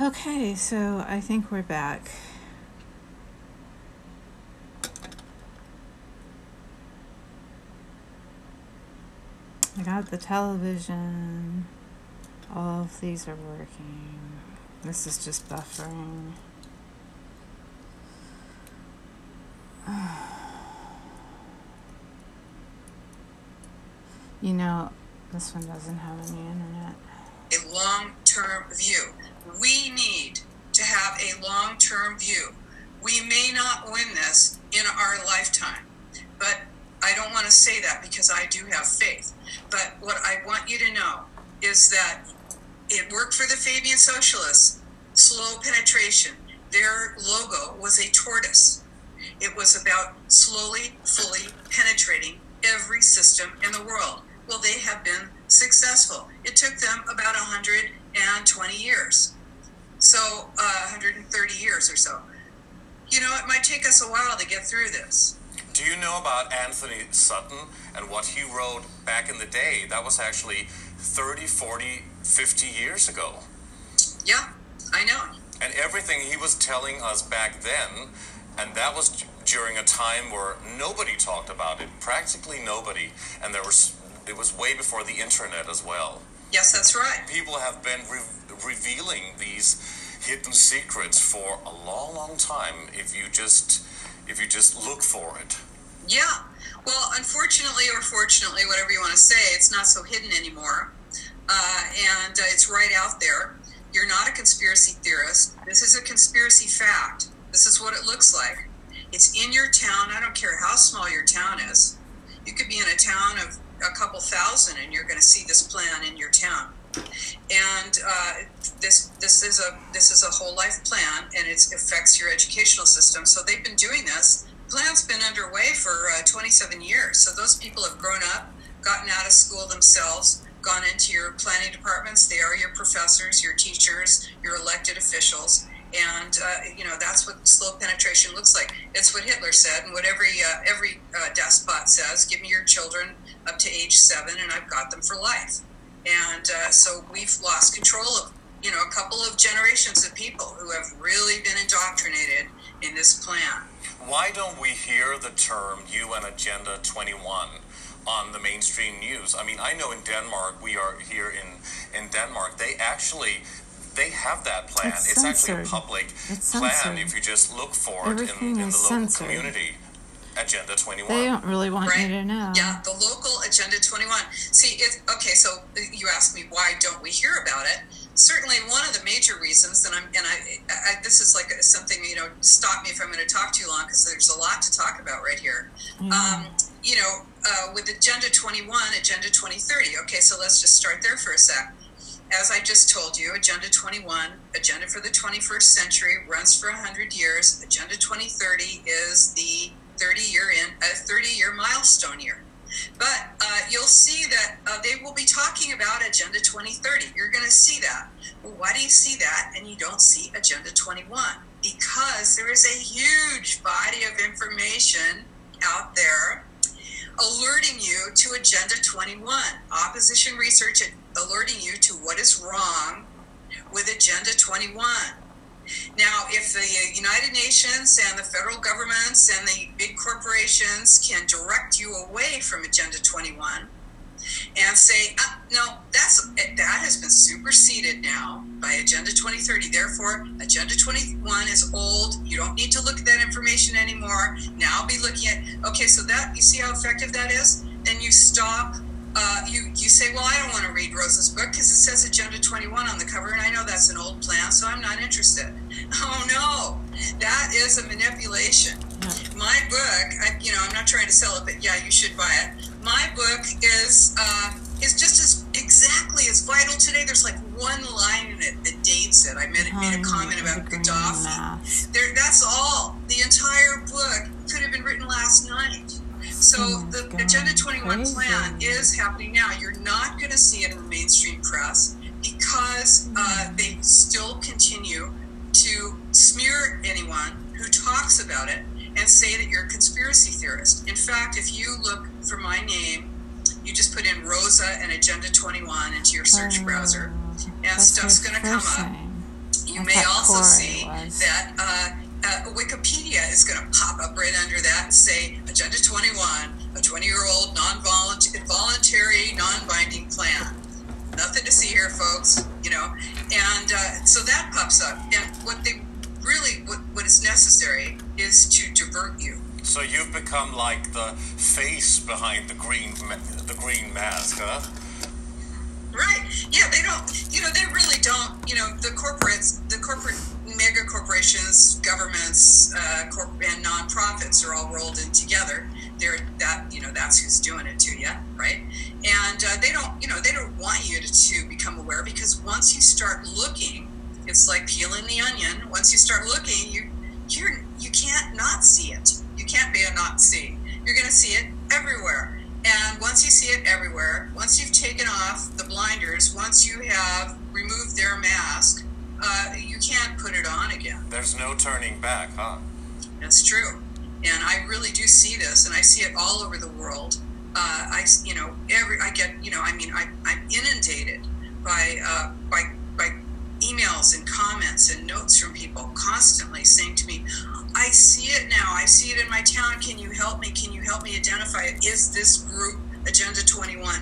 Okay, so I think we're back. I got the television. All of these are working. This is just buffering. You know, this one doesn't have any internet. A long term view. We need to have a long term view. We may not win this in our lifetime, but I don't want to say that because I do have faith. But what I want you to know is that it worked for the Fabian Socialists. Slow penetration. Their logo was a tortoise. It was about slowly, fully penetrating every system in the world. Well, they have been successful. It took them about 120 years. So, uh, 130 years or so. You know, it might take us a while to get through this. Do you know about Antony Sutton and what he wrote back in the day? That was actually 30, 40, 50 years ago. Yeah, I know. And everything he was telling us back then, and that was during a time where nobody talked about it, practically nobody, and there was it was way before the internet as well. Yes, that's right. People have been re- revealing these hidden secrets for a long, long time. If you just if you just look for it. Yeah. Well, unfortunately or fortunately, whatever you want to say, it's not so hidden anymore. Uh, and uh, it's right out there. You're not a conspiracy theorist. This is a conspiracy fact. This is what it looks like. It's in your town. I don't care how small your town is. You could be in a town of a couple thousand and you're going to see this plan in your town. And uh, this this is a this is a whole life plan, and it affects your educational system. So they've been doing this. Plan's been underway for uh, 27 years. So those people have grown up, gotten out of school themselves, gone into your planning departments. They are your professors, your teachers, your elected officials, and uh, you know that's what slow penetration looks like. It's what Hitler said, and what every uh, every uh, despot says: "Give me your children up to age seven, and I've got them for life." And uh, so we've lost control of you know a couple of generations of people who have really been indoctrinated in this plan. Why don't we hear the term UN Agenda 21 on the mainstream news? I mean, I know in Denmark, we are here in, in Denmark, they actually they have that plan. It's, it's actually a public It's plan censored. if you just look for it in, in the local censored. community. Agenda 21. They don't really want Right. you to know. Yeah, the local Agenda 21. See, it, okay, so you asked me why don't we hear about it? Certainly, one of the major reasons, and I'm, and I, I this is like something you know, stop me if I'm going to talk too long because there's a lot to talk about right here. Um, you know, uh, with Agenda 21, Agenda 2030. Okay, so let's just start there for a sec. As I just told you, Agenda 21, Agenda for the 21st century, runs for 100 years. Agenda 2030 is the 30 year in a 30 year milestone year. But uh, you'll see that uh, they will be talking about Agenda 2030. You're going to see that. Well, why do you see that and you don't see Agenda 21? Because there is a huge body of information out there alerting you to Agenda 21. Opposition research alerting you to what is wrong with Agenda 21. Now, if the United Nations and the federal governments and the big corporations can direct you away from Agenda 21 and say, ah, no, that's that has been superseded now by Agenda 2030. Therefore, Agenda 21 is old. You don't need to look at that information anymore. Now be looking at okay, so that you see how effective that is. Then you stop. Uh, you you say, well, I don't want to read Rosa's book because it says Agenda 21 on the cover, and I know that's an old plan, so I'm not interested. Oh no, that is a manipulation. My book, I, you know, I'm not trying to sell it, but yeah, you should buy it. My book is uh, is just as exactly as vital today. There's like one line in it that dates it. I made, made a comment about Gaddafi. There, that's all. The entire book could have been written last night. So Oh the God, Agenda 21 crazy. plan is happening now. You're not going to see it in the mainstream press because uh, they still continue to smear anyone who talks about it and say that you're a conspiracy theorist. In fact, if you look for my name, you just put in Rosa and Agenda 21 into your search Oh, browser, and stuff's going to come up. You may also see was. that uh, uh, Wikipedia is going to pop up right under that and say Agenda 21, a 20 year old non voluntary, non binding plan. Nothing to see here, folks, you know. And uh, so that pops up. And what they really, what, what is necessary is to divert you. So you've become like the face behind the green the green mask, huh? Right. Yeah, they don't, you know, they really don't, you know, the corporates, the corporate mega corporations, governments, uh, corp- and nonprofits are all rolled in together. They're that, you know, that's who's doing it to you, right? And uh, they don't, you know, they don't want you to, to become aware because once you start looking, it's like peeling the onion. Once you start looking, you you're you can't not see it. You can't be a not see. You're going to see it everywhere. And once you see it everywhere, once you've taken off the blinders, once you have removed their mask, uh, you can't put it on again. There's no turning back, huh? That's true. And I really do see this, and I see it all over the world. Uh, I, you know, every I get, you know, I mean, I, I'm inundated by uh, by by emails and comments and notes from people constantly saying to me, "I see it now. I see it in my town. Can you help me? Can you help me identify it? Is this group Agenda 21?"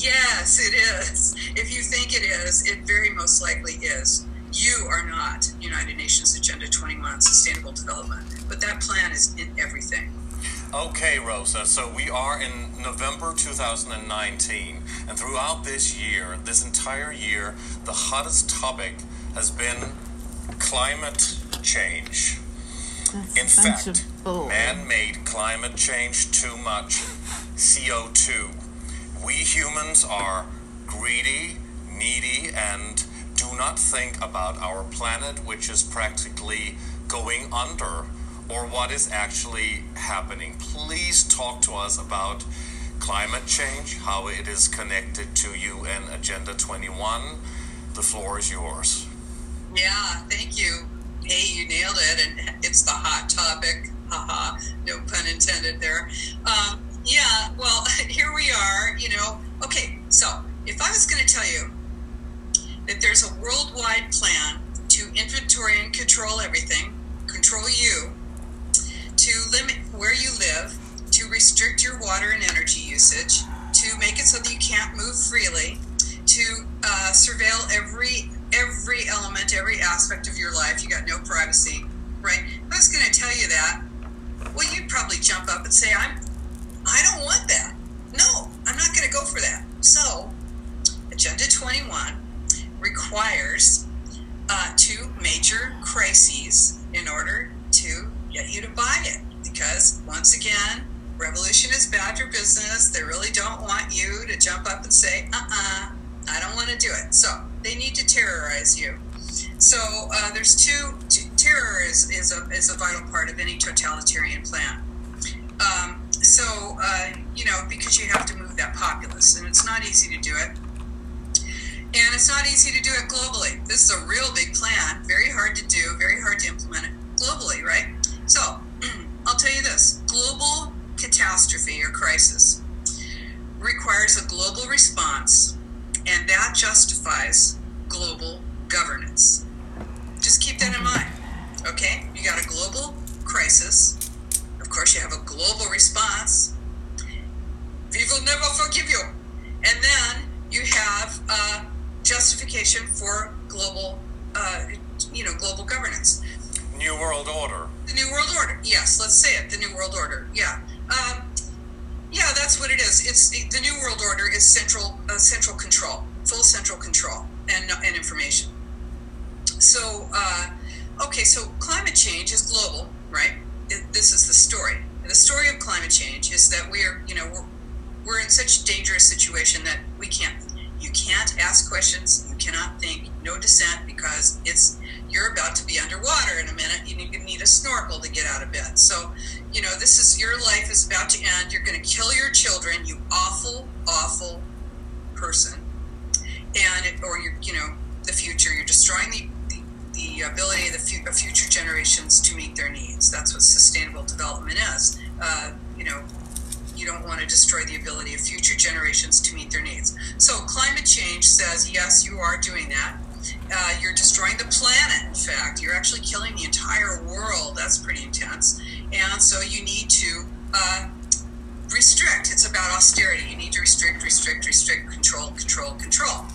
Yes, it is. If you think it is, it very most likely is. You are not United Nations Agenda 21 on Sustainable Development, but that plan is in everything. Okay, Rosa, so we are in November 2019, and throughout this year, this entire year, the hottest topic has been climate change. That's In fact, man made climate change too much CO2. We humans are greedy, needy, and do not think about our planet, which is practically going under, or what is actually happening. Please talk to us about climate change, how it is connected to UN Agenda 21. The floor is yours. Yeah, thank you. Hey, you nailed it, and it's the hot topic. Haha, no pun intended there. Um, yeah, well, here we are. You know, okay. So, if I was going to tell you that there's a worldwide plan to inventory and control everything, control you, to limit where you live, to restrict your water and energy usage, to make it so that you can't move freely, to uh, surveil every every element, every aspect of your life. You got no privacy, right? If I was going to tell you that, well, you'd probably jump up and say, "I'm, I don't want that. No, I'm not going to go for that." So, Agenda 21 requires uh, two major crises in order to get you to buy it. Because once again, revolution is bad for business. They really don't want you to jump up and say, uh uh I don't want to do it. So they need to terrorize you. So uh, there's two, two, terror is, is, a, is a vital part of any totalitarian plan. Um, so, uh, you know, because you have to move that populace, and it's not easy to do it. And it's not easy to do it globally. This is a real big plan, very hard to do, very hard to implement it globally, right? So, I'll tell you this global catastrophe or crisis requires a global response, and that justifies global governance. Just keep that in mind, okay? You got a global crisis. Of course, you have a global response. We will never forgive you. And then you have uh, justification for global, uh, you know, global governance. New World Order. The New World Order. Yes, let's say it. The New World Order. Yeah. Um, yeah, that's what it is. It's the New World Order is central, uh, central control, full central control, and and information. So, uh, okay, so climate change is global, right? It, this is the story. And the story of climate change is that we're, you know, we're we're in such a dangerous situation that we can't. You can't ask questions. You cannot think. No dissent because it's you're about to be underwater in a minute. You need, you need a snorkel to get out of bed. So, you know, this is your life is about to end. You're going to kill your children. You awful, awful person. And it, or you're, you know, the future. You're destroying the the, ability of the fu- future generations to meet their needs. That's what sustainable development is. Uh, you know, you don't want to destroy the ability of future generations to meet their needs. So climate change says yes, you are doing that, Uh, you're destroying the planet. In fact, you're actually killing the entire world. That's pretty intense. And so you need to uh, restrict. It's about austerity. You need to restrict, restrict, restrict, control, control, control.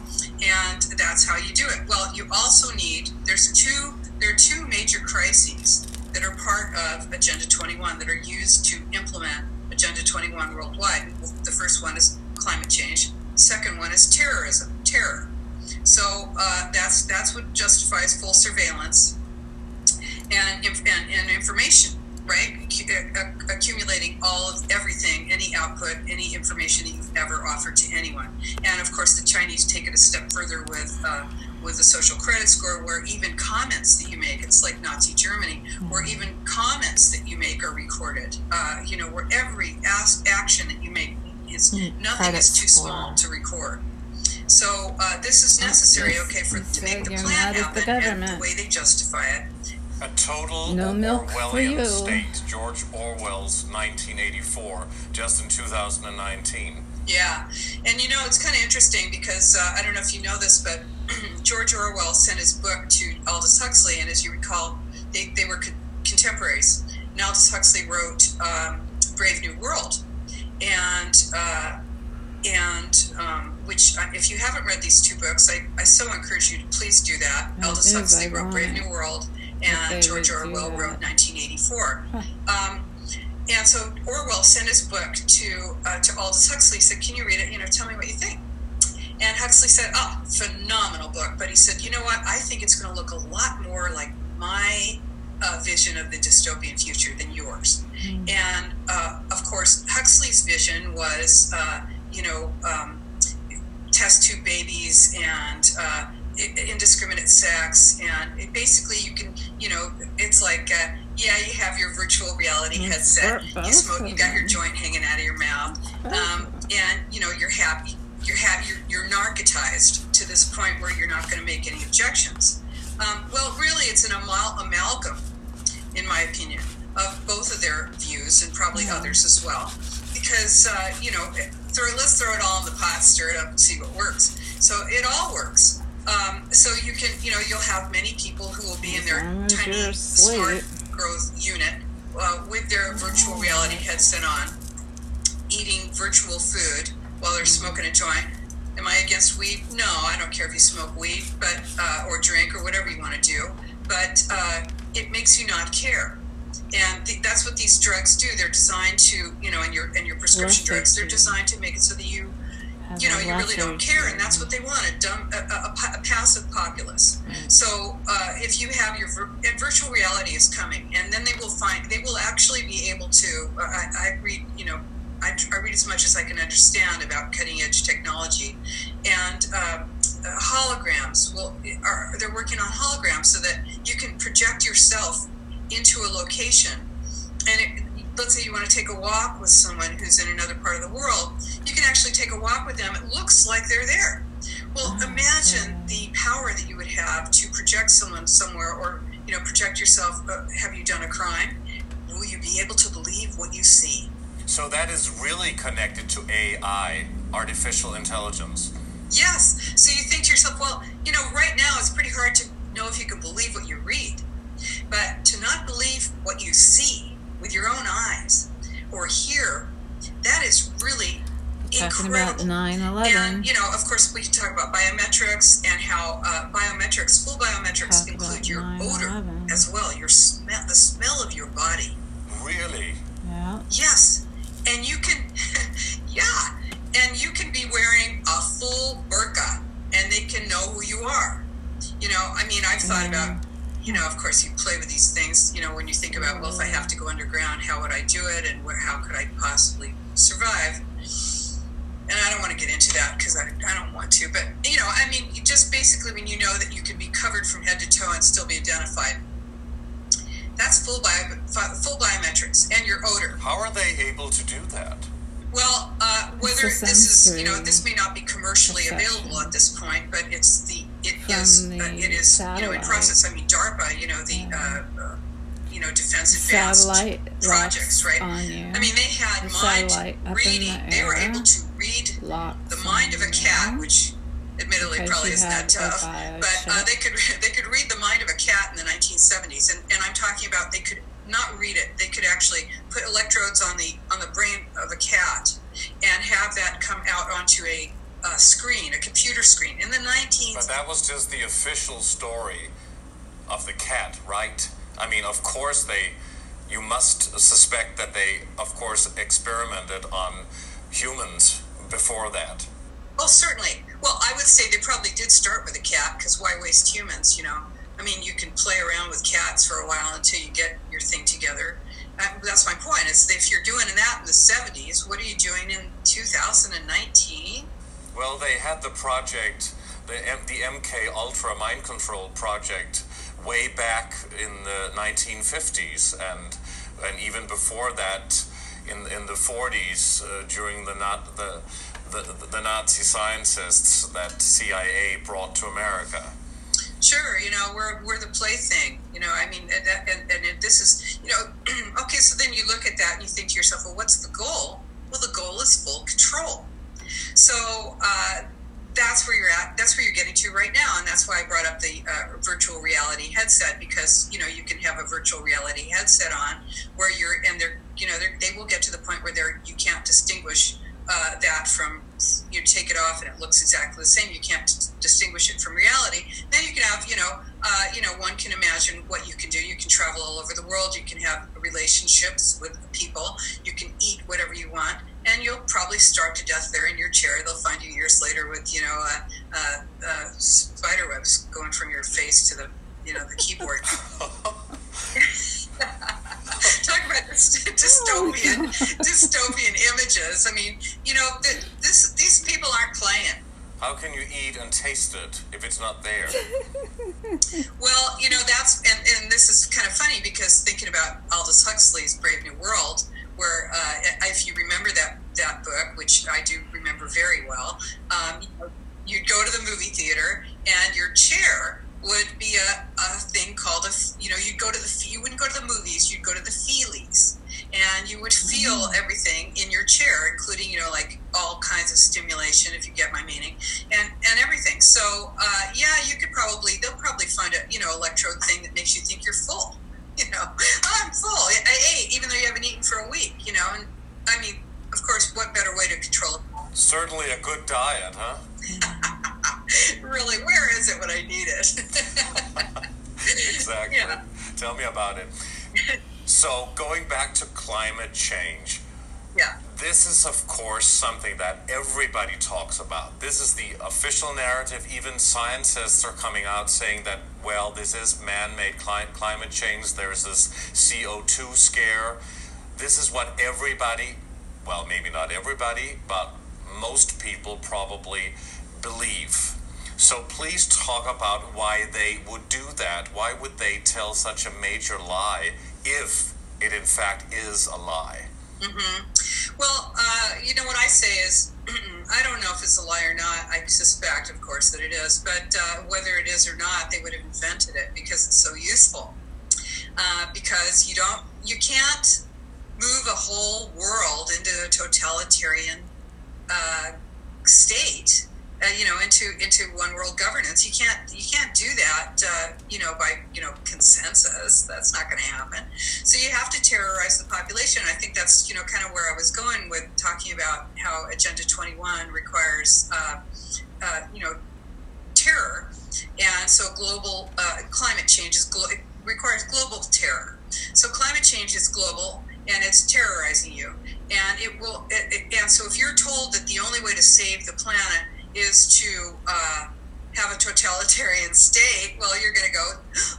And that's how you do it. Well, you also need. There's two. There are two major crises that are part of Agenda 21 that are used to implement Agenda 21 worldwide. The first one is climate change. Second one is terrorism, terror. So uh, that's that's what justifies full surveillance and and, and information, right? Accumulating all of everything, any output, any information that you've ever offered to anyone. And of course, the Chinese take it a step further with. Uh, with the social credit score, where even comments that you make, it's like Nazi Germany, where even comments that you make are recorded. Uh, you know, where every as- action that you make is Mm, nothing credit is too score. small to record. So uh, this is necessary, yes. okay, for to make the plan mad at the happen, and the way they justify it. A total No milk for Orwellian you. state, George Orwell's 1984, just in 2019. Yeah, and you know it's kind of interesting because uh, I don't know if you know this, but George Orwell sent his book to Aldous Huxley, and as you recall, they, they were co- contemporaries. And Aldous Huxley wrote um, Brave New World, and uh, and um, which uh, if you haven't read these two books, I, I so encourage you to please do that. Aldous Huxley wrote Brave New World, and George Orwell wrote 1984. Huh. Um, and so Orwell sent his book to uh, to Aldous Huxley. He said, "Can you read it? You know, tell me what you think." And Huxley said, "Oh, phenomenal book." But he said, "You know what? I think it's going to look a lot more like my uh, vision of the dystopian future than yours." Mm. And uh, of course, Huxley's vision was, uh, you know, um, test tube babies and uh, indiscriminate sex, and it basically you can, you know, it's like. Uh, yeah, you have your virtual reality Mm, headset. You smoke. You got your joint hanging out of your mouth, um, and you know you're happy. You're happy. You're, you're narcotized to this point where you're not going to make any objections. Um, well, really, it's an amal- amalgam, in my opinion, of both of their views and probably Yeah. others as well. Because uh, you know, throw, let's throw it all in the pot, stir it up, and see what works. So it all works. Um, so you can, you know, you'll have many people who will be in their long tiny smart growth unit uh, with their virtual reality headset on, eating virtual food while they're smoking a joint. Am I against weed? No, I don't care if you smoke weed, but uh, or drink or whatever you want to do. But uh, it makes you not care, and th- that's what these drugs do. They're designed to, you know, and your and your prescription drugs, they're designed to make it so that you you know, you really don't care, and that's what they want a dumb, a, a, a pa- a passive populace. So uh, if you have your and virtual reality is coming, and then they will find they will actually be able to. Uh, I, I read, you know, I, I read as much as I can understand about cutting edge technology, and uh, uh, holograms will are they're working on holograms so that you can project yourself into a location, and it, let's say you want to take a walk with someone who's in another part of the world, you can actually take a walk with them. It looks like they're there. Well, Oh, imagine the power that you would have to project someone somewhere, or you know, project yourself. Uh, have you done a crime? Will you be able to believe what you see? So that is really connected to AI, artificial intelligence. Yes. So you think to yourself, well, you know, right now it's pretty hard to know if you can believe what you read. But to not believe what you see with your own eyes or hear, that is really Talking incredible. about 9 11. And you know, of course, we can talk about biometrics and how uh, biometrics, full biometrics, Talk include your 9/11. odor as well, your smell, the smell of your body. Really? Yeah. Yes, and you can, yeah, and you can be wearing a full burqa, and they can know who you are. You know, I mean, I've thought Yeah. about, you know, of course, you play with these things. You know, when you think about, well, if I have to go underground, how would I do it, and where, how could I possibly survive? And I don't want to get into that because I, I don't want to. But you know, I mean, just basically when you know that you can be covered from head to toe and still be identified, that's full bio, full biometrics and your odor. How are they able to do that? Well, uh, whether this is, you know, this may not be commercially perception. available at this point, but it's the, it From is, uh, it is, you know, in process. I mean, DARPA, you know, the, Yeah. uh, uh, you know, Defense Advanced Satellite projects, right? I mean, they had The mind satellite reading. the They were able to read locks the mind of a cat, you. which admittedly because probably isn't that tough. But uh, they could they could read the mind of a cat in the 1970s, and, and I'm talking about they could not read it. They could actually put electrodes on the on the brain of a cat and have that come out onto a, uh screen, a computer screen. In the 19s, But that was just the official story of the cat, right? I mean, of course they. You must suspect that they, of course, experimented on humans before that. Well, certainly. Well, I would say they probably did start with a cat because why waste humans? You know, I mean, you can play around with cats for a while until you get your thing together. Uh, that's my point. Is if you're doing that in the '70s, what are you doing in 2019? Well, they had the project, the M- the MK Ultra mind control project, way back in the 1950s, and and even before that, in in the 40s, uh, during the not the, the the Nazi scientists that CIA brought to America. Sure, you know, we're we're the plaything. You know, I mean, and, and, and this is, you know, okay. So then you look at that and you think to yourself, well, what's the goal? Well, the goal is full control. So uh, that's where you're at. That's where you're getting to right now, and that's why I brought up the uh, virtual reality headset because you know you can have a virtual reality headset on where you're and they're you know they're, they will get to the point where they're you can't distinguish uh, that from you take it off and it looks exactly the same. You can't t- distinguish it from reality. Then you can have, you know, uh, you know, one can imagine what you can do. You can travel all over the world. You can have relationships with people. You can eat whatever you want, and you'll probably starve to death there in your chair. They'll find you years later with, you know, uh, uh, uh, spider webs going from your face to the, you know, the keyboard. Talk about dystopian, dystopian images. I mean, you know, th- this these people aren't playing. How can you eat and taste it if it's not there? Well, you know, that's and, and this is kind of funny because thinking about Aldous Huxley's Brave New World, where uh, if you remember that that book, which I do remember very well, um, you'd go to the movie theater and your chair would be a, a thing called a you know you'd go to the you wouldn't go to the movies you'd go to the feelies. And you would feel everything in your chair including you know like all kinds of stimulation if you get my meaning and and everything. So uh, yeah you could probably they'll probably find a you know electrode thing that makes you think you're full you know i'm full i ate even though you haven't eaten for a week you know and i mean of course what better way to control it Certainly a good diet, huh? really where is it when i need it Exactly. Yeah. Tell me about it. So, going back to climate change, yeah this is, of course, something that everybody talks about. This is the official narrative. Even scientists are coming out saying that, well, this is man made cli- climate change. There's this CO2 scare. This is what everybody, well, maybe not everybody, but most people probably believe. So please talk about why they would do that. Why would they tell such a major lie if it in fact is a lie? Well, uh, you know what I say is, I don't know if it's a lie or not. I suspect, of course, that it is. But uh, whether it is or not, they would have invented it because it's so useful. Uh, because you don't, you can't move a whole world into a totalitarian uh, state. Uh, you know, into into one world governance. You can't you can't do that. Uh, you know, by you know consensus. That's not going to happen. So you have to terrorize the population. I think that's you know kind of where I was going with talking about how Agenda 21 requires uh, uh, you know terror, and so global uh, climate change is glo- requires global terror. So climate change is global and it's terrorizing you, and it will. It, it, and so if you're told that the only way to save the planet is to uh, have a totalitarian state, well, you're going to go,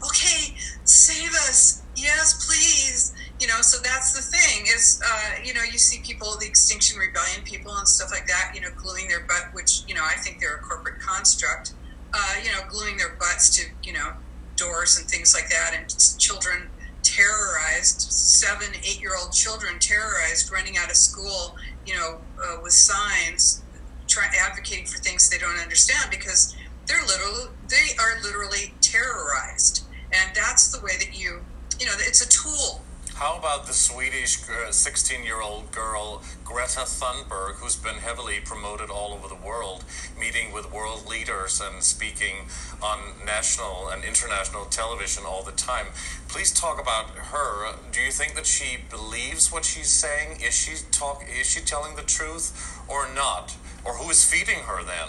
okay, save us, yes, please. You know, so that's the thing is, uh, you know, you see people, the Extinction Rebellion people and stuff like that, you know, gluing their butt, which, you know, I think they're a corporate construct, uh, you know, gluing their butts to, you know, doors and things like that, and children terrorized, seven, eight year old children terrorized, running out of school, you know, uh, with signs, try, advocating for things they don't understand because they're literally, they are literally terrorized. And that's the way that you, you know, it's a tool. How about the Swedish 16 year old girl Greta Thunberg, who's been heavily promoted all over the world, meeting with world leaders and speaking on national and international television all the time? Please talk about her. Do you think that she believes what she's saying? Is she talk? Is she telling the truth or not? Or who is feeding her then?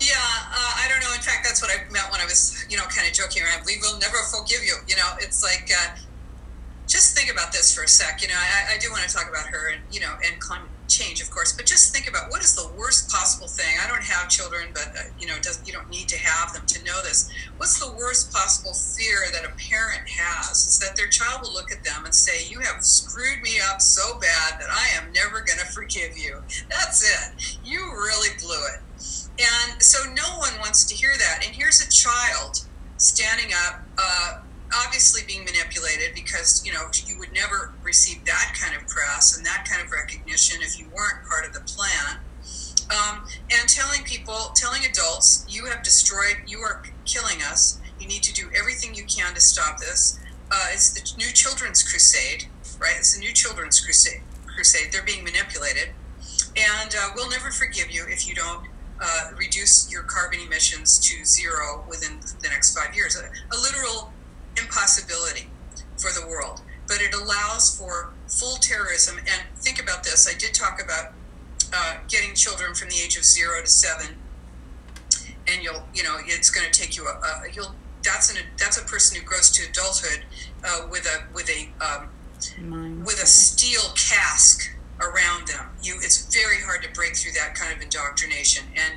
Yeah, uh, I don't know. In fact, that's what I meant when I was, you know, kind of joking around. We will never forgive you. You know, it's like, uh, just think about this for a sec. You know, I, I do want to talk about her and, you know, and climate change, of course, but just think about what is the worst possible thing. I don't have children, but, uh, you know, you don't need to have them to know this. What's the worst possible fear that a parent has is that their child will look at them and say, You have screwed me up so bad that I am never going to forgive you. That's it. You really blew it. And so no one wants to hear that. And here's a child standing up, uh, obviously being manipulated because, you know, you would never receive that kind of press and that kind of recognition if you weren't part of the plan. Um, and telling people, telling adults, you have destroyed, you are killing us. You need to do everything you can to stop this. Uh, it's the new children's crusade, right? It's the new children's crusade. Crusade. They're being manipulated, and uh, we'll never forgive you if you don't uh, reduce your carbon emissions to zero within the next five years. A, a, literal impossibility for the world. But it allows for full terrorism. And think about this I did talk about uh, getting children from the age of zero to seven. And you'll, you know, it's going to take you a, a you'll, that's an, that's a person who grows to adulthood uh, with a, with a, um, with a steel cask around them. You, it's very hard to break through that kind of indoctrination, and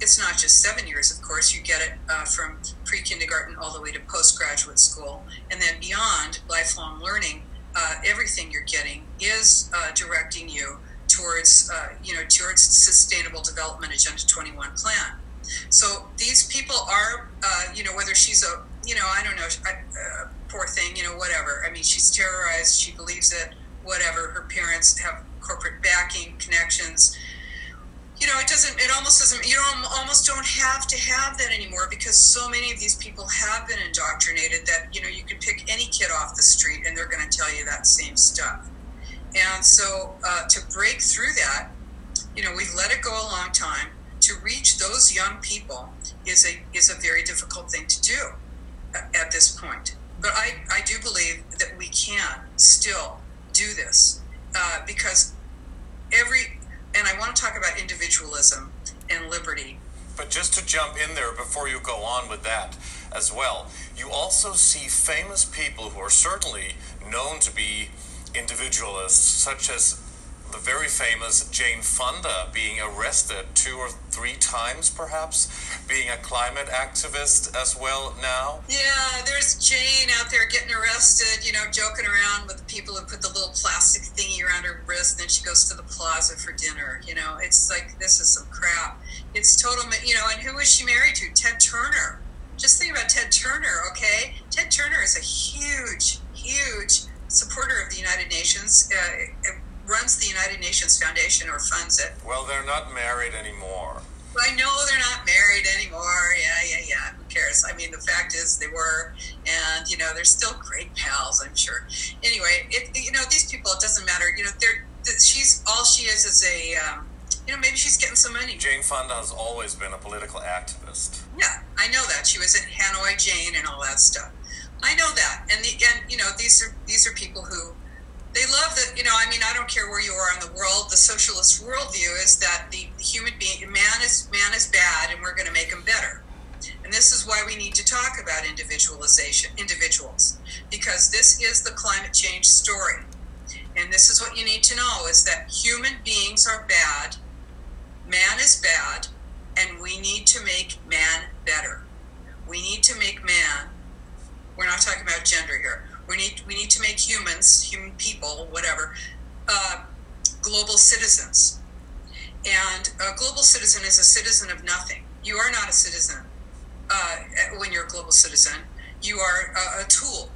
it's not just seven years. Of course, you get it uh, from pre-kindergarten all the way to postgraduate school, and then beyond lifelong learning. Uh, everything you're getting is uh, directing you towards, uh, you know, towards sustainable development agenda 21 plan. So these people are, uh, you know, whether she's a, you know, I don't know, uh, poor thing, you know, whatever. I mean, she's terrorized. She believes it. Whatever. Her parents have corporate backing, connections. You know, it doesn't. It almost doesn't. You don't almost don't have to have that anymore because so many of these people have been indoctrinated that you know you can pick any kid off the street and they're going to tell you that same stuff. And so uh, to break through that, you know, we've let it go a long time. To reach those young people is a is a very difficult thing to do at this point. But I, I do believe that we can still do this uh, because every, and I want to talk about individualism and liberty. But just to jump in there before you go on with that as well, you also see famous people who are certainly known to be individualists, such as the very famous Jane Fonda being arrested two or three times, perhaps, being a climate activist as well now. Yeah, there's Jane out there getting arrested, you know, joking around with the people who put the little plastic thingy around her wrist, and then she goes to the plaza for dinner. You know, it's like this is some crap. It's total, you know, and who is she married to? Ted Turner. Just think about Ted Turner, okay? Ted Turner is a huge, huge supporter of the United Nations. Uh, runs the United Nations Foundation or funds it. Well, they're not married anymore. I know they're not married anymore. Yeah, yeah, yeah. Who cares? I mean, the fact is they were, and you know, they're still great pals. I'm sure. Anyway, it, you know, these people. It doesn't matter. You know, they're she's all she is is a. Um, you know, maybe she's getting some money. Jane Fonda has always been a political activist. Yeah, I know that. She was in Hanoi Jane and all that stuff. I know that, and the and you know these are these are people who they love that you know i mean i don't care where you are in the world. The socialist worldview is that the human being man is man is bad and we're going to make him better. And this is why we need to talk about individualization individuals because this is the climate change story. And this is what you need to know is that human beings are bad man is bad and we need to make man better. We need to make man we're not talking about gender here we need we need to make humans, human people, whatever, uh, global citizens. And a global citizen is a citizen of nothing. You are not a citizen uh, when you're a global citizen. You are a, a tool.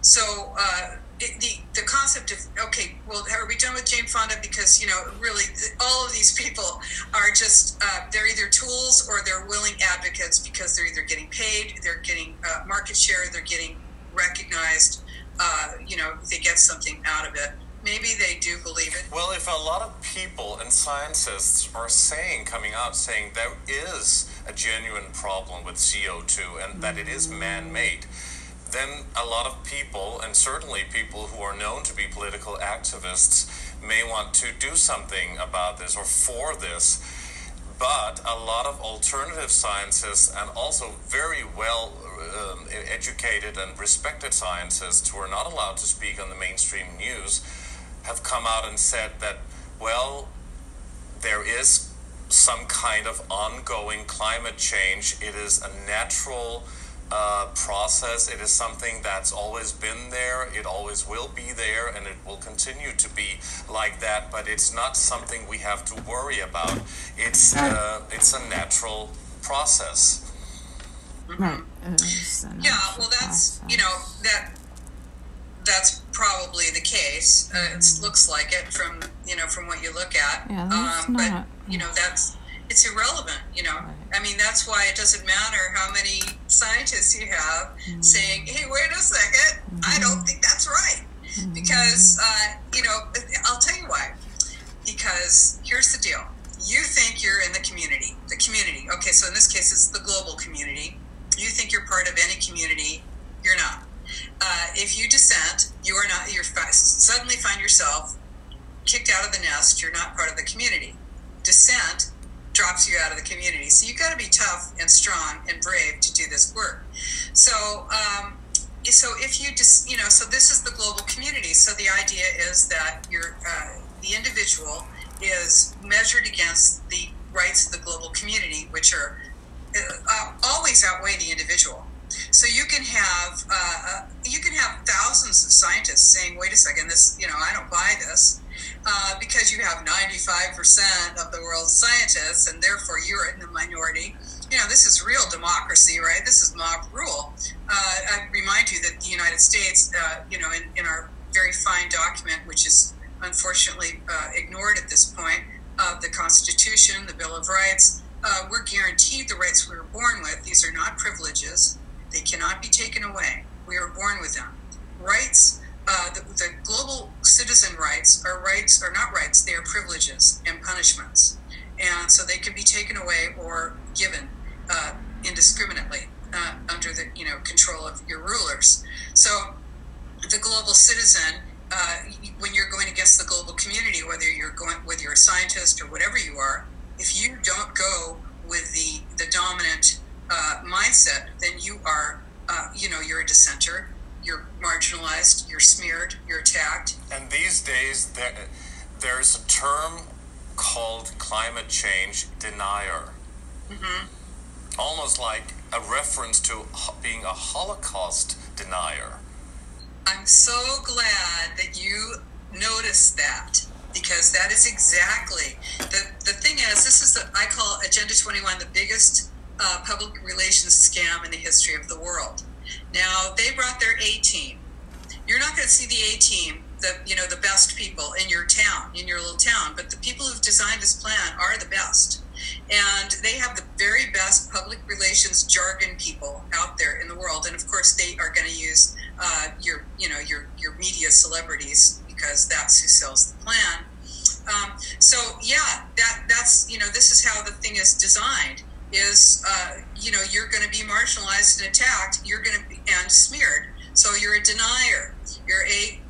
So uh, it, the the concept of okay, well, are we done with Jane Fonda? Because you know, really, all of these people are just uh, they're either tools or they're willing advocates because they're either getting paid, they're getting uh, market share, they're getting recognized uh, you know, they get something out of it. Maybe they do believe it. Well, if a lot of people and scientists are saying, coming out saying there is a genuine problem with CO2 and that it is man made, then a lot of people, and certainly people who are known to be political activists, may want to do something about this or for this. But a lot of alternative scientists and also very well um, educated and respected scientists who are not allowed to speak on the mainstream news have come out and said that, well, there is some kind of ongoing climate change. It is a natural uh, process. It is something that's always been there. It always will be there, and it will continue to be like that. But it's not something we have to worry about. It's uh, it's a natural process. Right. It's Yeah, well, that's process. you know that that's probably the case. Uh, it looks like it from you know from what you look at. Yeah, um, but not- you know that's it's irrelevant. You know. I mean that's why it doesn't matter how many scientists you have Mm-hmm. saying, "Hey, wait a 2nd I don't think that's right," Mm-hmm. because uh, you know I'll tell you why. Because here's the deal. You think you're in the community. The community. Okay, so in this case, it's the global community. You think you're part of any community. You're not. Uh, if you dissent, you are not. You're suddenly find yourself kicked out of the nest. You're not part of the community. Dissent drops you out of the community. So you've got to be tough and strong and brave to do this work. So, um, so if you just, you know, so this is the global community. So the idea is that you're, uh, the individual is measured against the rights of the global community, which are uh, always outweigh the individual. So you can have uh, uh, you can have thousands of scientists saying, "Wait a second, this you know I don't buy this," uh, because you have ninety five percent of the world's scientists, and therefore you're in the minority. You know, this is real democracy, right? This is mob rule. Uh, I remind you that the United States, uh, you know, in, in our very fine document, which is unfortunately uh, ignored at this point, of the Constitution, the Bill of Rights, uh, we're guaranteed the rights we were born with. These are not privileges. They cannot be taken away. We are born with them. Rights, uh, the, the global citizen rights are rights are not rights. They are privileges and punishments, and so they can be taken away or given uh, indiscriminately uh, under the you know control of your rulers. So the global citizen uh, when you're going against the global community, whether you're going whether you're a scientist or whatever you are, if you don't go with the the dominant uh, mindset, then you are you know you're a dissenter, you're marginalized, you're smeared, you're attacked. And these days, there, there's a term called climate change denier. Almost like a reference to being a Holocaust denier. I'm so glad that you noticed that because that is exactly the the thing is this is the I call Agenda 21 the biggest uh, public relations scam in the history of the world. Now they brought their A team. You're not going to see the A team, the you know the best people in your town, in your little town, but the people who've designed this plan are the best. And they have the very best public relations jargon people out there in the world, and of course they are going to use uh, your you know your your media celebrities because that's who sells the plan. Um, so yeah, that that's you know this is how the thing is designed. Is uh, you know you're going to be marginalized and attacked. You're going to be and smeared. So you're a denier. You're a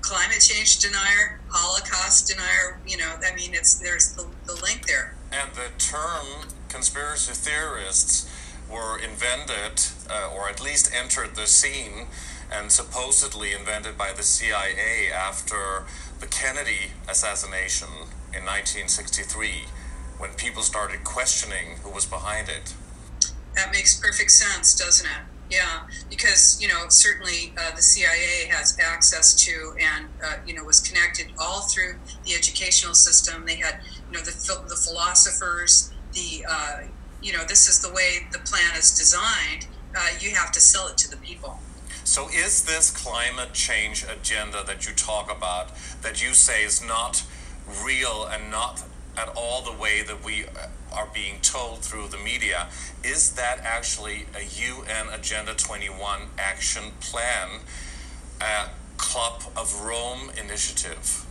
climate change denier, Holocaust denier. You know, I mean, it's there's the, the link there. And the term conspiracy theorists were invented, uh, or at least entered the scene, and supposedly invented by the CIA after the Kennedy assassination in 1963, when people started questioning who was behind it. That makes perfect sense, doesn't it? Yeah, because you know certainly uh, the CIA has access to and uh, you know was connected all through the educational system. They had you know the the philosophers, the uh, you know this is the way the plan is designed. Uh, you have to sell it to the people. So, is this climate change agenda that you talk about, that you say is not real and not at all the way that we uh, are being told through the media, is that actually a UN Agenda 21 action plan uh, Club of Rome initiative?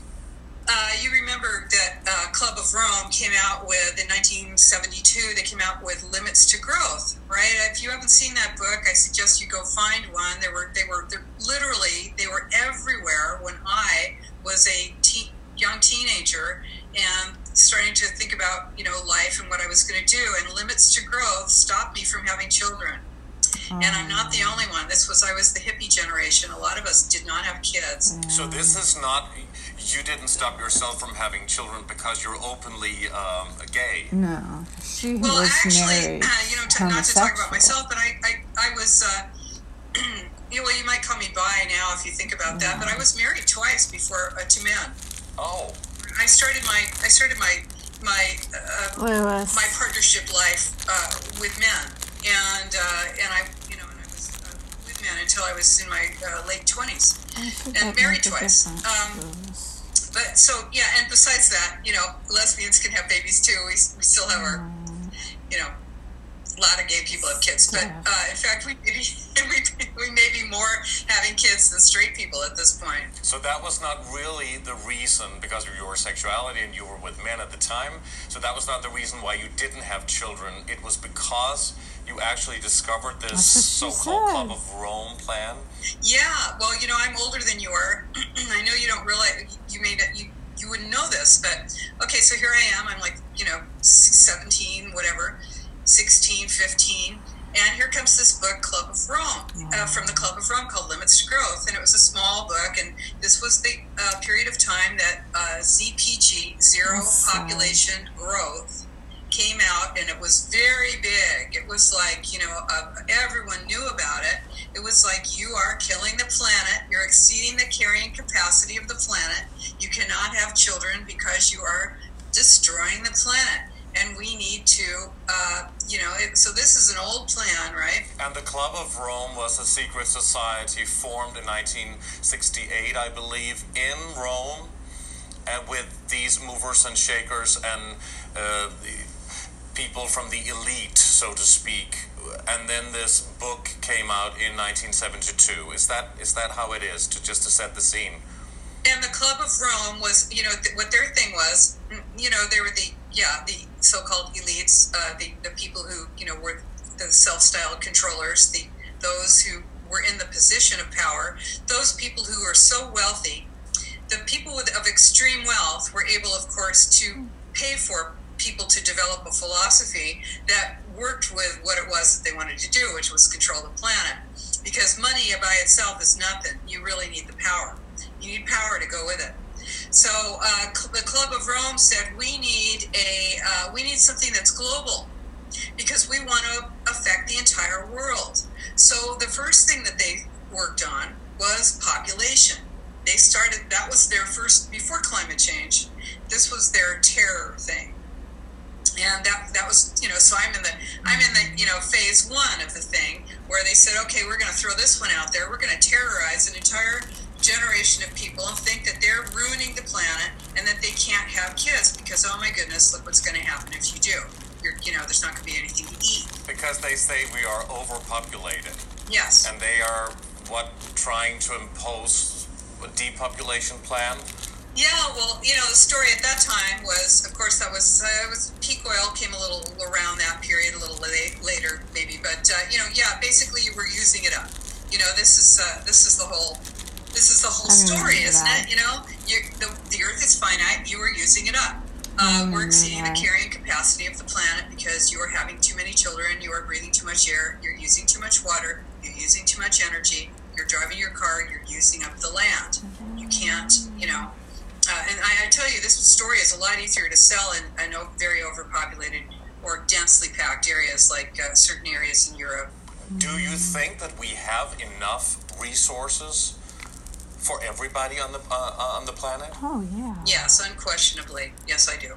Uh, you remember that uh, Club of Rome came out with in 1972. They came out with Limits to Growth, right? If you haven't seen that book, I suggest you go find one. They were they were literally they were everywhere when I was a teen, young teenager and starting to think about you know life and what I was going to do. And Limits to Growth stopped me from having children. And I'm not the only one. This was I was the hippie generation. A lot of us did not have kids. So this is not you didn't stop yourself from having children because you're openly um, gay. No, she Well, was actually, married. uh, you know, to, not to talk about myself, but I, I, I was, uh, you know, well, you might call me bi now if you think about that, but I was married twice before uh, to men. Oh, I started my, I started my, my, uh, my partnership life uh, with men, and uh, and I, you know, and I was uh, with men until I was in my uh, late twenties. And married twice. Um, But so yeah, and besides that, you know, lesbians can have babies too. We, we still have our, Mm, you know, a lot of gay people have kids, but Yeah. uh, in fact, we maybe we, we may be more having kids than straight people at this point. so that was not really the reason because of your sexuality and you were with men at the time. So that was not the reason why you didn't have children. It was because you actually discovered this That's what she so-called Club of Rome plan. Yeah, well, you know, I'm older than you are. I know you don't realize you may not, you you wouldn't know this, but okay, so here I am. I'm like, you know, 17, whatever, 16, 15. And here comes this book, Club of Rome, uh, from the Club of Rome called Limits to Growth. And it was a small book. And this was the uh, period of time that uh, ZPG, Zero. Population Growth, came out. And it was very big. It was like, you know, uh, everyone knew about it. It was like, you are killing the planet. You're exceeding the carrying capacity of the planet. You cannot have children because you are destroying the planet. And we need to, uh, you know, it, so this is an old plan, right? And the Club of Rome was a secret society formed in 1968, I believe, in Rome, and with these movers and shakers and uh, people from the elite, so to speak. And then this book came out in 1972. Is that is that how it is? To just to set the scene. And the Club of Rome was, you know, th- what their thing was, mm, you know, they were the, yeah, the so-called elites, uh, the, the people who, you know, were the self-styled controllers, the those who were in the position of power, those people who are so wealthy, the people with, of extreme wealth were able, of course, to pay for people to develop a philosophy that worked with what it was that they wanted to do, which was control the planet. Because money by itself is nothing. You really need the power. You need power to go with it. So uh, the Club of Rome said we need a uh, we need something that's global because we want to affect the entire world. So the first thing that they worked on was population. They started that was their first before climate change. This was their terror thing. And that that was you know so I'm in the I'm in the you know phase one of the thing where they said okay we're going to throw this one out there we're going to terrorize an entire generation of people and think that they're ruining the planet and that they can't have kids because oh my goodness look what's going to happen if you do you're you know there's not going to be anything to eat Because they say we are overpopulated. yes And they are what trying to impose a depopulation plan. Yeah, well, you know, the story at that time was, of course, that was uh, it was peak oil came a little around that period, a little late, later maybe, but uh, you know, yeah, basically you were using it up. You know, this is uh, this is the whole this is the whole story, isn't that. it? You know, you the, the Earth is finite. You are using it up. Uh, we're exceeding the carrying capacity of the planet because you are having too many children. You are breathing too much air. You're using too much water. You're using too much energy. You're driving your car. You're using up the land. You can't, you know. Uh, and I, I tell you, this story is a lot easier to sell in, I know, very overpopulated or densely packed areas like uh, certain areas in Europe. Do you think that we have enough resources for everybody on the uh, on the planet? Oh yeah. Yes, unquestionably. Yes, I do.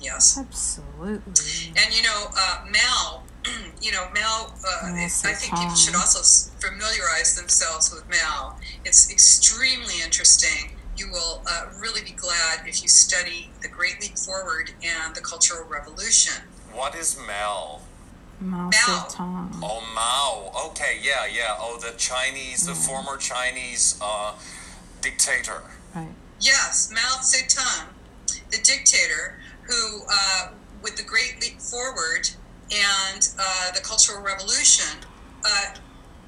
Yes. Absolutely. And you know, uh, Mal, you know, Mal, uh, Yes, I think people should also familiarize themselves with Mal. It's extremely interesting. You will uh, really be glad if you study The Great Leap Forward and the Cultural Revolution. What is Mel? Mao Mao. Zedong. Oh, Mao. okay, yeah, yeah. Oh, the Chinese, the former Chinese uh, dictator. Right. Yes, Mao Zedong, the dictator who, uh, with the Great Leap Forward and uh, the Cultural Revolution, uh,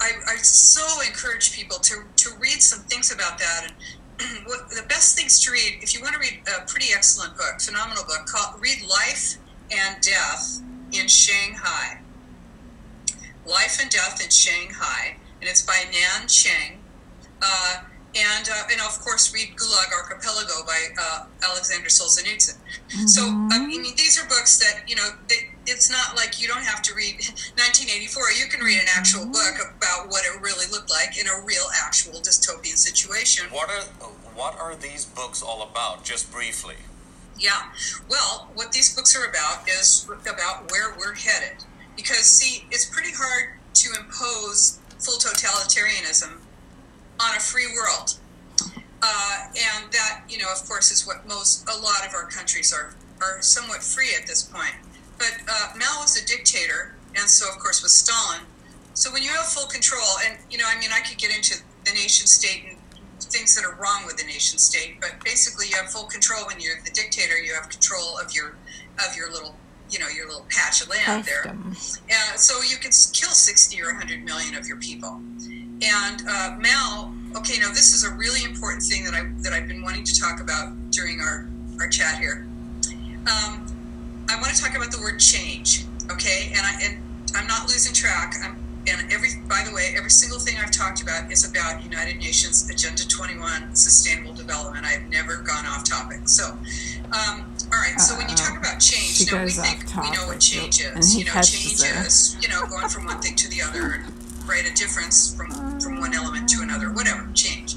I, I so encourage people to, to read some things about that. And what, the best things to read, if you want to read a pretty excellent book, phenomenal book, called, read Life and Death in Shanghai. Life and Death in Shanghai, and it's by Nien Cheng. Uh, and uh, and of course read Gulag Archipelago by uh, Alexander Solzhenitsyn. Mm-hmm. So I mean, these are books that you know. They, it's not like you don't have to read 1984. You can read an actual mm-hmm. book about what it really looked like in a real, actual dystopian situation. What are what are these books all about? Just briefly. Yeah. Well, what these books are about is about where we're headed. Because see, it's pretty hard to impose full totalitarianism on a free world. Uh, and that, you know, of course, is what most, a lot of our countries are, are somewhat free at this point. But uh, Mao was a dictator, and so, of course, was Stalin. So when you have full control, and, you know, I mean, I could get into the nation state and things that are wrong with the nation state, but basically you have full control when you're the dictator, you have control of your, of your little you know your little patch of land there. Uh, so you can kill 60 or 100 million of your people. And uh, Mao, okay, now this is a really important thing that I that I've been wanting to talk about during our our chat here. Um, I want to talk about the word change, okay? And I and I'm not losing track. I'm, and every by the way, every single thing I've talked about is about United Nations Agenda 21 Sustainable Development. I've never gone off topic. So, um, all right. So when you talk about change, now we think we know what change is. You know, change is you know going from one thing to the other right? A difference from, from one element to another, whatever, change.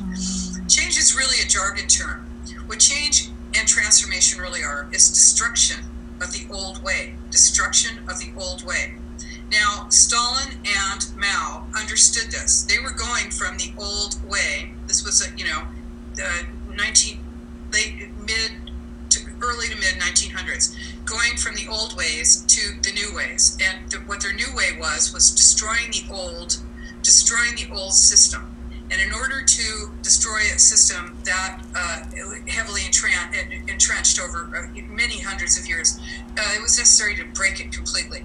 Change is really a jargon term. What change and transformation really are is destruction of the old way, destruction of the old way. Now, Stalin and Mao understood this. They were going from the old way. This was a, you know, the 19 late mid to early to mid 1900s, going from the old ways to the new ways. And what their new way was was destroying the old, destroying the old system. And in order to destroy a system that uh, heavily entrenched over uh, many hundreds of years, uh, it was necessary to break it completely.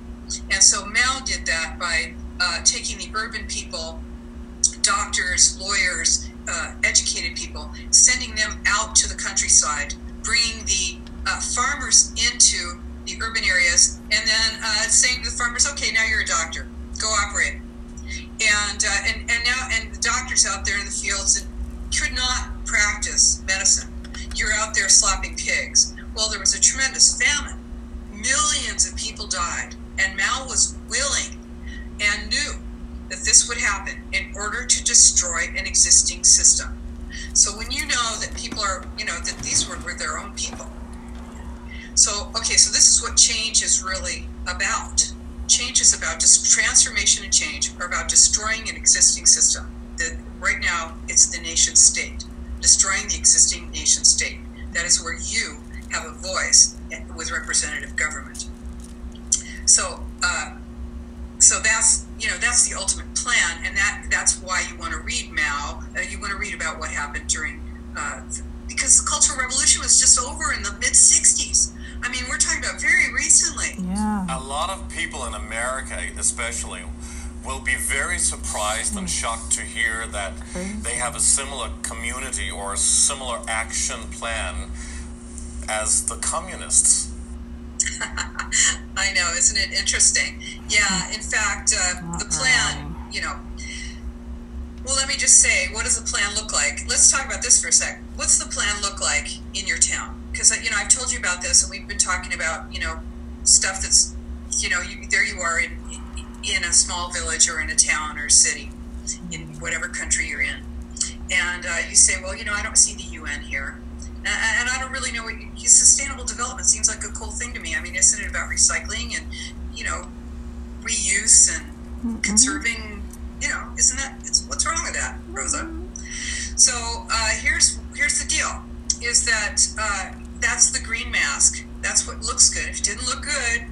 And so Mao did that by uh, taking the urban people, doctors, lawyers, uh, educated people, sending them out to the countryside, bringing the uh, farmers into the urban areas and then uh, saying to the farmers, okay, now you're a doctor, go operate. And, uh, and, and now, and the doctors out there in the fields that could not practice medicine. You're out there slapping pigs. Well, there was a tremendous famine. Millions of people died. And Mao was willing and knew that this would happen in order to destroy an existing system. So when you know that people are, you know, that these were, were their own people, so, okay, so this is what change is really about. Change is about just transformation and change are about destroying an existing system. The, right now, it's the nation state, destroying the existing nation state. That is where you have a voice with representative government. So, uh, so that's you know that's the ultimate plan, and that that's why you want to read Mao. Uh, you want to read about what happened during uh, because the Cultural Revolution was just over in the mid '60s. I mean, we're talking about very recently. Yeah. A lot of people in America, especially, will be very surprised and shocked to hear that they have a similar community or a similar action plan as the communists. I know, isn't it interesting? Yeah, in fact, uh, the plan, you know, well, let me just say, what does the plan look like? Let's talk about this for a sec. What's the plan look like in your town? because you know I've told you about this, and we've been talking about you know stuff that's you know you, there you are in in a small village or in a town or city in whatever country you're in, and uh, you say, well, you know, I don't see the UN here, and, I don't really know what you, sustainable development seems like a cool thing to me. I mean, isn't it about recycling and you know reuse and mm-hmm. conserving? You know, isn't that what's wrong with that, Rosa? So uh, here's here's the deal: is that uh, that's the green mask. That's what looks good. If it didn't look good,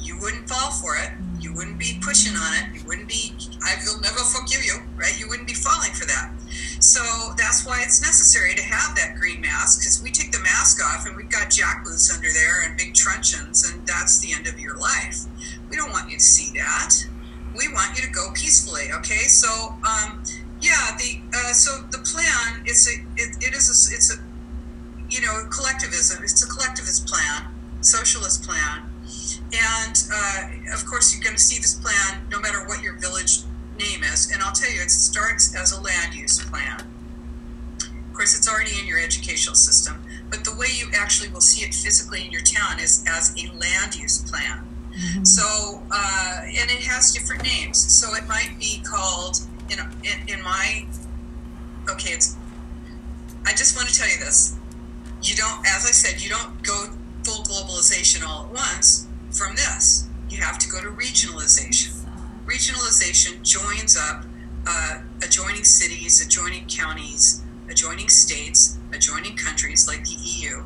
you wouldn't fall for it. You wouldn't be pushing on it. You wouldn't be, I will never forgive you, right? You wouldn't be falling for that. So that's why it's necessary to have that green mask because we take the mask off and we've got jack boots under there and big truncheons, and that's the end of your life. We don't want you to see that. We want you to go peacefully. Okay, so um, yeah, the uh, so the plan it's a it, it is a, it's a you know collectivism. It's a collectivist plan, socialist plan, and uh, of course you're going to see this plan no matter what your village name is. And I'll tell you, it starts as a land use plan. Of course, it's already in your educational system, but the way you actually will see it physically in your town is as a land use plan. Mm-hmm. So, uh, and it has different names. So it might be called, in, in, in my, okay, it's, I just want to tell you this. You don't, as I said, you don't go full globalization all at once from this. You have to go to regionalization regionalization joins up uh, adjoining cities, adjoining counties, adjoining states, adjoining countries like the EU,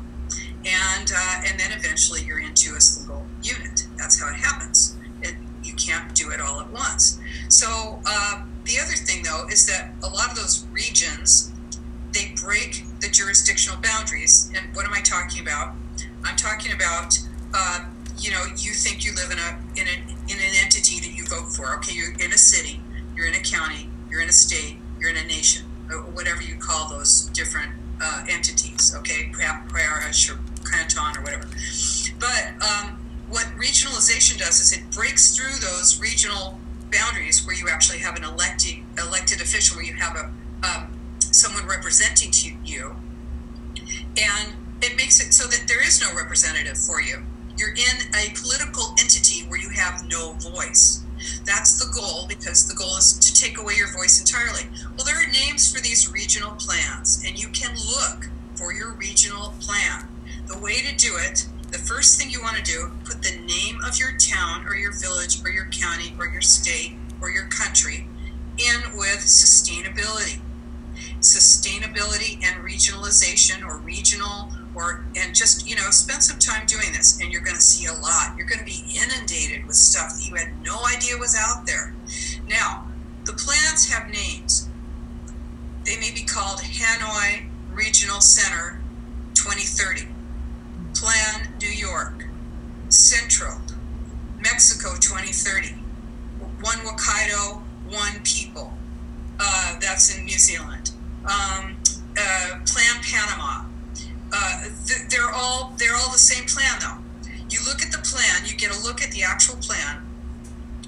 and uh, and then eventually you're into a single unit. That's how it happens. It, you can't do it all at once. So uh, the other thing, though, is that a lot of those regions they break the jurisdictional boundaries. And what am I talking about? I'm talking about uh, you know you think you live in a in an in an entity that vote for. Okay, you're in a city, you're in a county, you're in a state, you're in a nation, or whatever you call those different uh, entities. Okay, parish or canton or whatever. But um, what regionalization does is it breaks through those regional boundaries where you actually have an elected elected official, where you have a um, someone representing to you, and it makes it so that there is no representative for you. You're in a political entity where you have no voice. That's the goal because the goal is to take away your voice entirely. Well, there are names for these regional plans, and you can look for your regional plan. The way to do it, the first thing you want to do, put the name of your town or your village or your county or your state or your country in with sustainability. Sustainability and regionalization or regional and just you know spend some time doing this and you're going to see a lot. You're going to be inundated with stuff that you had no idea was out there. Now the plans have names. They may be called hanoi regional center 2030 plan new york central mexico 2030 one Waikato, one people uh, that's in new zealand. Um, uh, plan panama uh, they're all they're all the same plan though. You look at the plan, you get a look at the actual plan.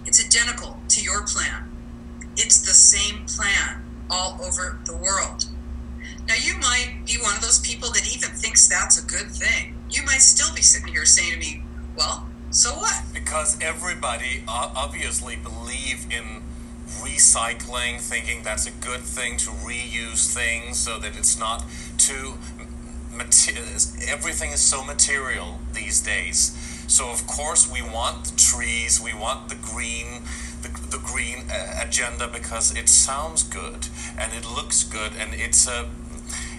It's identical to your plan. It's the same plan all over the world. Now you might be one of those people that even thinks that's a good thing. You might still be sitting here saying to me, "Well, so what?" Because everybody obviously believe in recycling, thinking that's a good thing to reuse things so that it's not too everything is so material these days. So of course we want the trees, we want the green, the, the green uh, agenda because it sounds good and it looks good and it's a,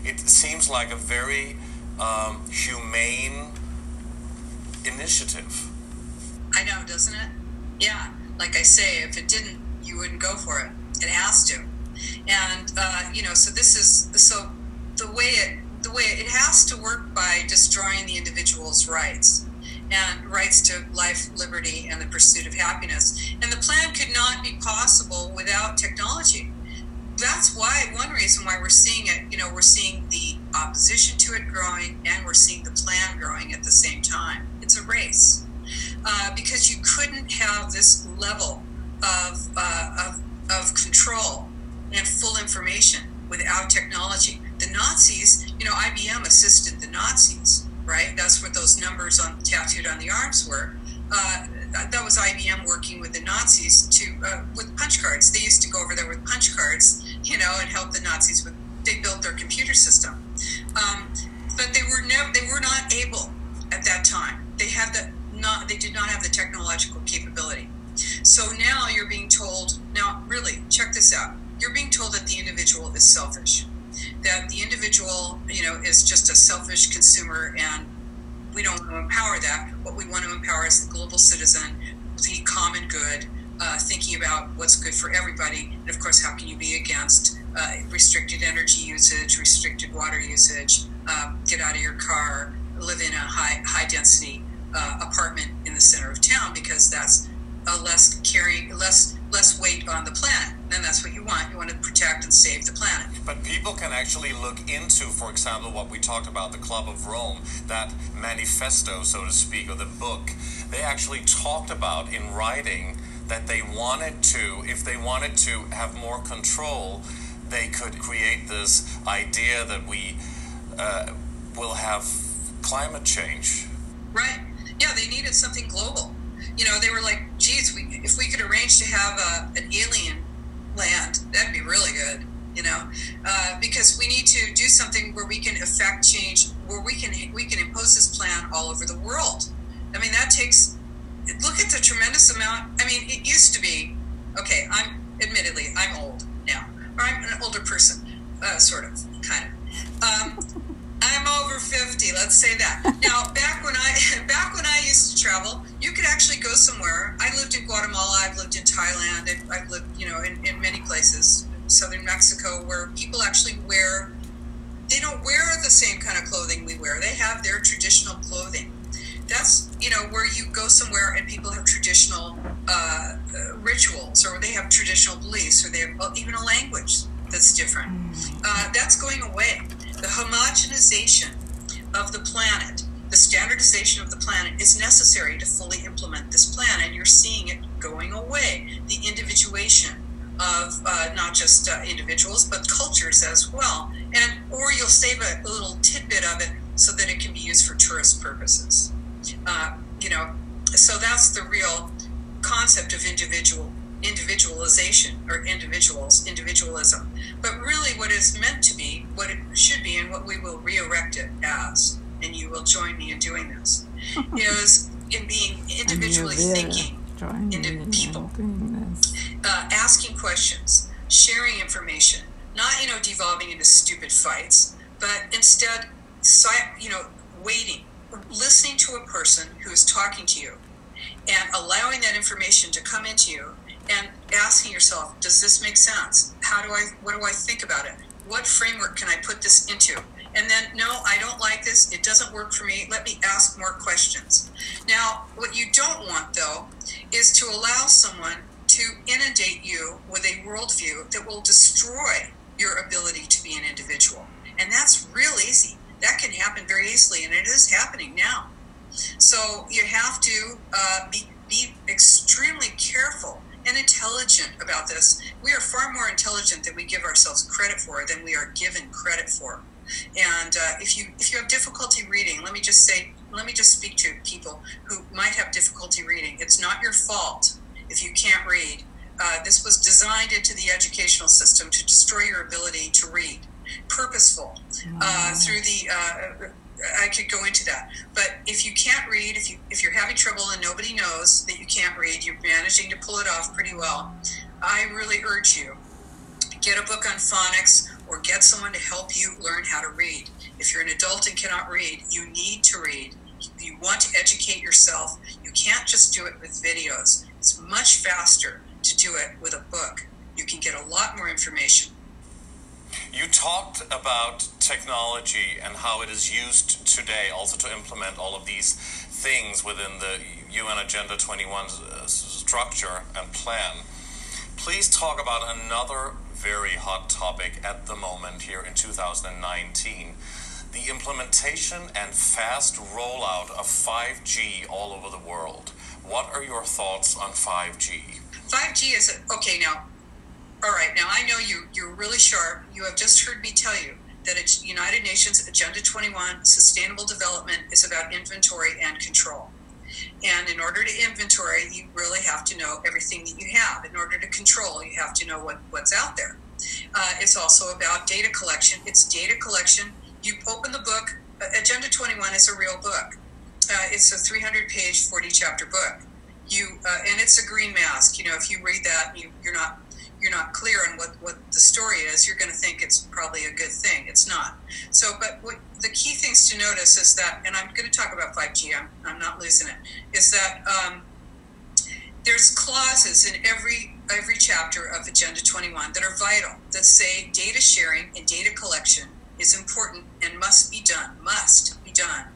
it seems like a very um, humane initiative. I know, doesn't it? Yeah, like I say, if it didn't, you wouldn't go for it. It has to, and uh, you know, so this is so the way it way it has to work by destroying the individual's rights and rights to life, liberty, and the pursuit of happiness. And the plan could not be possible without technology. That's why one reason why we're seeing it, you know, we're seeing the opposition to it growing and we're seeing the plan growing at the same time. It's a race. Uh, because you couldn't have this level of, uh, of, of control and full information without technology the Nazis, you know, IBM assisted the Nazis, right? That's what those numbers on tattooed on the arms were. Uh, that was IBM working with the Nazis to uh, with punch cards. They used to go over there with punch cards, you know, and help the Nazis with. They built their computer system, um, but they were never. They were not able at that time. They had the not. They did not have the technological capability. So now you're being told. Now, really, check this out. You're being told that the individual is selfish that the individual, you know, is just a selfish consumer and we don't want to empower that. What we want to empower is the global citizen the common good, uh, thinking about what's good for everybody, and of course, how can you be against uh, restricted energy usage, restricted water usage, um, get out of your car, live in a high high density uh, apartment in the center of town because that's a less carrying less less weight on the planet. And that's what you want. You want to protect and save the planet. But people can actually look into, for example, what we talked about, the Club of Rome, that manifesto, so to speak, or the book. They actually talked about in writing that they wanted to, if they wanted to have more control, they could create this idea that we uh, will have climate change. Right. Yeah, they needed something global. You know, they were like, geez, we, if we could arrange to have a, an alien land, that'd be really good, you know, uh, because we need to do something where we can affect change, where we can we can impose this plan all over the world. I mean, that takes. Look at the tremendous amount. I mean, it used to be. Okay, I'm admittedly I'm old now, or I'm an older person, uh, sort of, kind of. Um, I'm over 50, let's say that. Now, back when I back when I used to travel, you could actually go somewhere. I lived in Guatemala, I've lived in Thailand, I've lived, you know, in, in many places, southern Mexico, where people actually wear they don't wear the same kind of clothing we wear. They have their traditional clothing. That's, you know, where you go somewhere and people have traditional uh, uh, rituals or they have traditional beliefs or they have even a language that's different. Uh, that's going away the homogenization of the planet, the standardization of the planet is necessary to fully implement this plan, and you're seeing it going away. The individuation of uh, not just uh, individuals but cultures as well, and or you'll save a, little tidbit of it so that it can be used for tourist purposes. Uh, you know, so that's the real concept of individual individualization or individuals, individualism. But really, what it's meant to be, what it should be, and what we will re erect it as, and you will join me in doing this, is in being individually thinking into people, uh, asking questions, sharing information, not, you know, devolving into stupid fights, but instead, you know, waiting, listening to a person who is talking to you and allowing that information to come into you and asking yourself, does this make sense? How do I, what do I think about it? What framework can I put this into? And then, no, I don't like this. It doesn't work for me. Let me ask more questions. Now, what you don't want, though, is to allow someone to inundate you with a worldview that will destroy your ability to be an individual. And that's real easy. That can happen very easily, and it is happening now. So you have to uh, be, be extremely careful and intelligent about this. We are far more intelligent than we give ourselves credit for than we are given credit for. And uh, if you if you have difficulty reading, let me just say, let me just speak to people who might have difficulty reading. It's not your fault if you can't read. Uh, this was designed into the educational system to destroy your ability to read. Purposeful uh, through the uh, I could go into that. But if you can't read, if you if you're having trouble and nobody knows that you can't read, you're managing to pull it off pretty well. I really urge you get a book on phonics or get someone to help you learn how to read. If you're an adult and cannot read, you need to read. You want to educate yourself. You can't just do it with videos. It's much faster to do it with a book. You can get a lot more information. You talked about technology and how it is used today also to implement all of these things within the UN Agenda 21 uh, structure and plan. Please talk about another very hot topic at the moment here in 2019 the implementation and fast rollout of 5G all over the world. What are your thoughts on 5G? 5G is okay now all right, now I know you, you're really sharp. You have just heard me tell you that it's United Nations Agenda 21 Sustainable Development is about inventory and control. And in order to inventory, you really have to know everything that you have. In order to control, you have to know what, what's out there. Uh, it's also about data collection. It's data collection. You open the book. Uh, Agenda 21 is a real book. Uh, it's a 300 page, 40 chapter book. You uh, and it's a green mask. You know, if you read that, you, you're not you're not clear on what, what the story is, you're going to think it's probably a good thing. It's not. So, but what the key things to notice is that, and I'm going to talk about 5G, I'm, I'm not losing it, is that um, there's clauses in every every chapter of Agenda 21 that are vital that say data sharing and data collection is important and must be done. Must be done.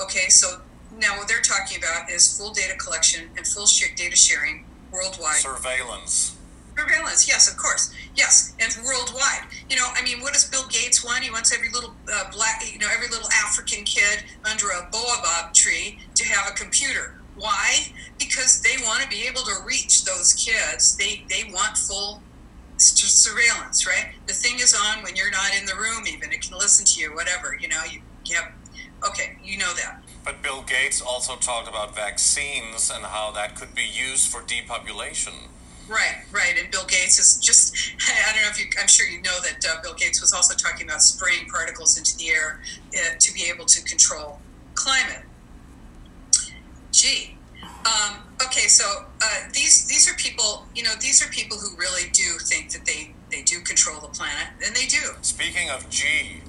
Okay, so now what they're talking about is full data collection and full data sharing worldwide. Surveillance. Surveillance, yes, of course, yes, and worldwide. You know, I mean, what does Bill Gates want? He wants every little uh, black, you know, every little African kid under a baobab tree to have a computer. Why? Because they want to be able to reach those kids. They they want full surveillance, right? The thing is on when you're not in the room. Even it can listen to you, whatever. You know, you, you have. Okay, you know that. But Bill Gates also talked about vaccines and how that could be used for depopulation. Right, right. And Bill Gates is just, I don't know if you, I'm sure you know that uh, Bill Gates was also talking about spraying particles into the air uh, to be able to control climate. Gee. Um, okay, so uh, these these are people, you know, these are people who really do think that they, they do control the planet, and they do. Speaking of G,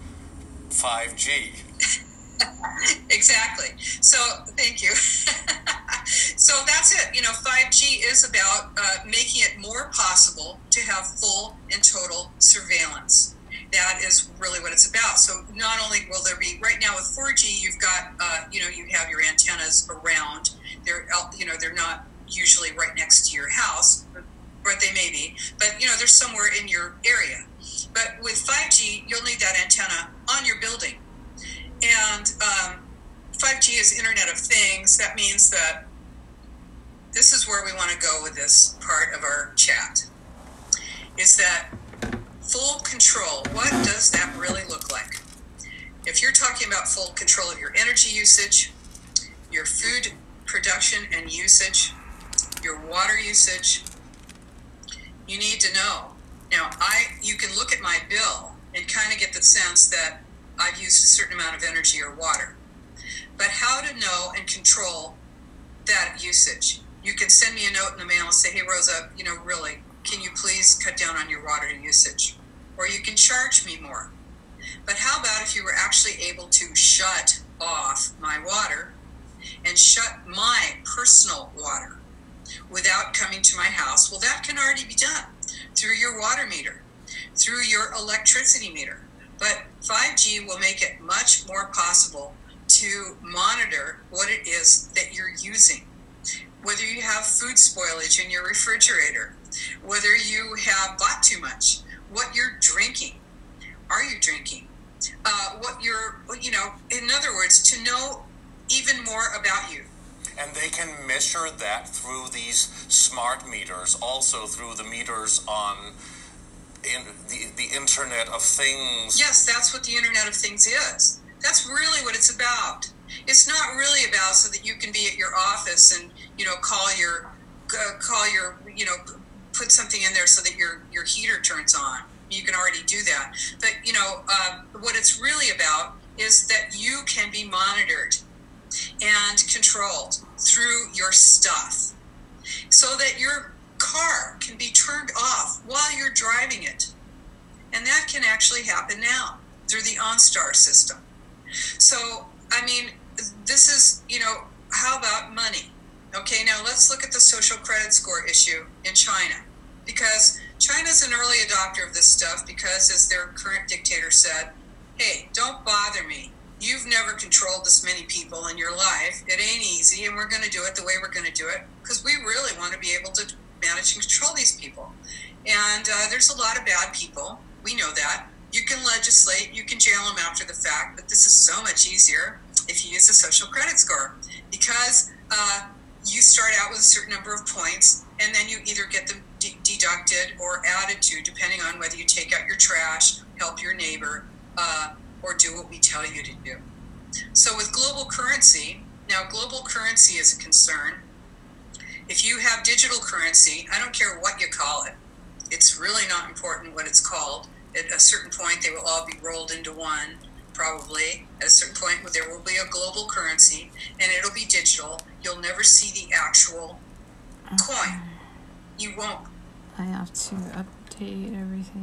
5G. exactly. So thank you. so that's it. You know, 5G is about uh, making it more possible to have full and total surveillance. That is really what it's about. So not only will there be right now with 4G, you've got uh, you know you have your antennas around. They're you know they're not usually right next to your house, but they may be. But you know they're somewhere in your area. But with 5G, you'll need that antenna on your building and um, 5G is Internet of Things. That means that this is where we want to go with this part of our chat. Is that full control? What does that really look like? If you're talking about full control of your energy usage, your food production and usage, your water usage, you need to know. Now, I you can look at my bill and kind of get the sense that I've used a certain amount of energy or water. But how to know and control that usage? You can send me a note in the mail and say, hey, Rosa, you know, really, can you please cut down on your water usage? Or you can charge me more. But how about if you were actually able to shut off my water and shut my personal water without coming to my house? Well, that can already be done through your water meter, through your electricity meter. But 5G will make it much more possible to monitor what it is that you're using. Whether you have food spoilage in your refrigerator, whether you have bought too much, what you're drinking. Are you drinking? Uh, what you're, you know, in other words, to know even more about you. And they can measure that through these smart meters, also through the meters on in the, the Internet of Things. Yes, that's what the Internet of Things is. That's really what it's about. It's not really about so that you can be at your office and you know call your uh, call your you know put something in there so that your your heater turns on. You can already do that. But you know uh, what it's really about is that you can be monitored and controlled through your stuff, so that your car can be turned off while you're driving it. And that can actually happen now through the OnStar system. So, I mean, this is, you know, how about money? Okay, now let's look at the social credit score issue in China. Because China's an early adopter of this stuff because, as their current dictator said, hey, don't bother me. You've never controlled this many people in your life. It ain't easy, and we're going to do it the way we're going to do it because we really want to be able to manage and control these people. And uh, there's a lot of bad people. We know that. You can legislate, you can jail them after the fact, but this is so much easier if you use a social credit score because uh, you start out with a certain number of points and then you either get them de- deducted or added to depending on whether you take out your trash, help your neighbor, uh, or do what we tell you to do. So with global currency, now global currency is a concern if you have digital currency, I don't care what you call it, it's really not important what it's called. At a certain point, they will all be rolled into one, probably. At a certain point, there will be a global currency, and it'll be digital. You'll never see the actual okay. coin. You won't. I have to update everything.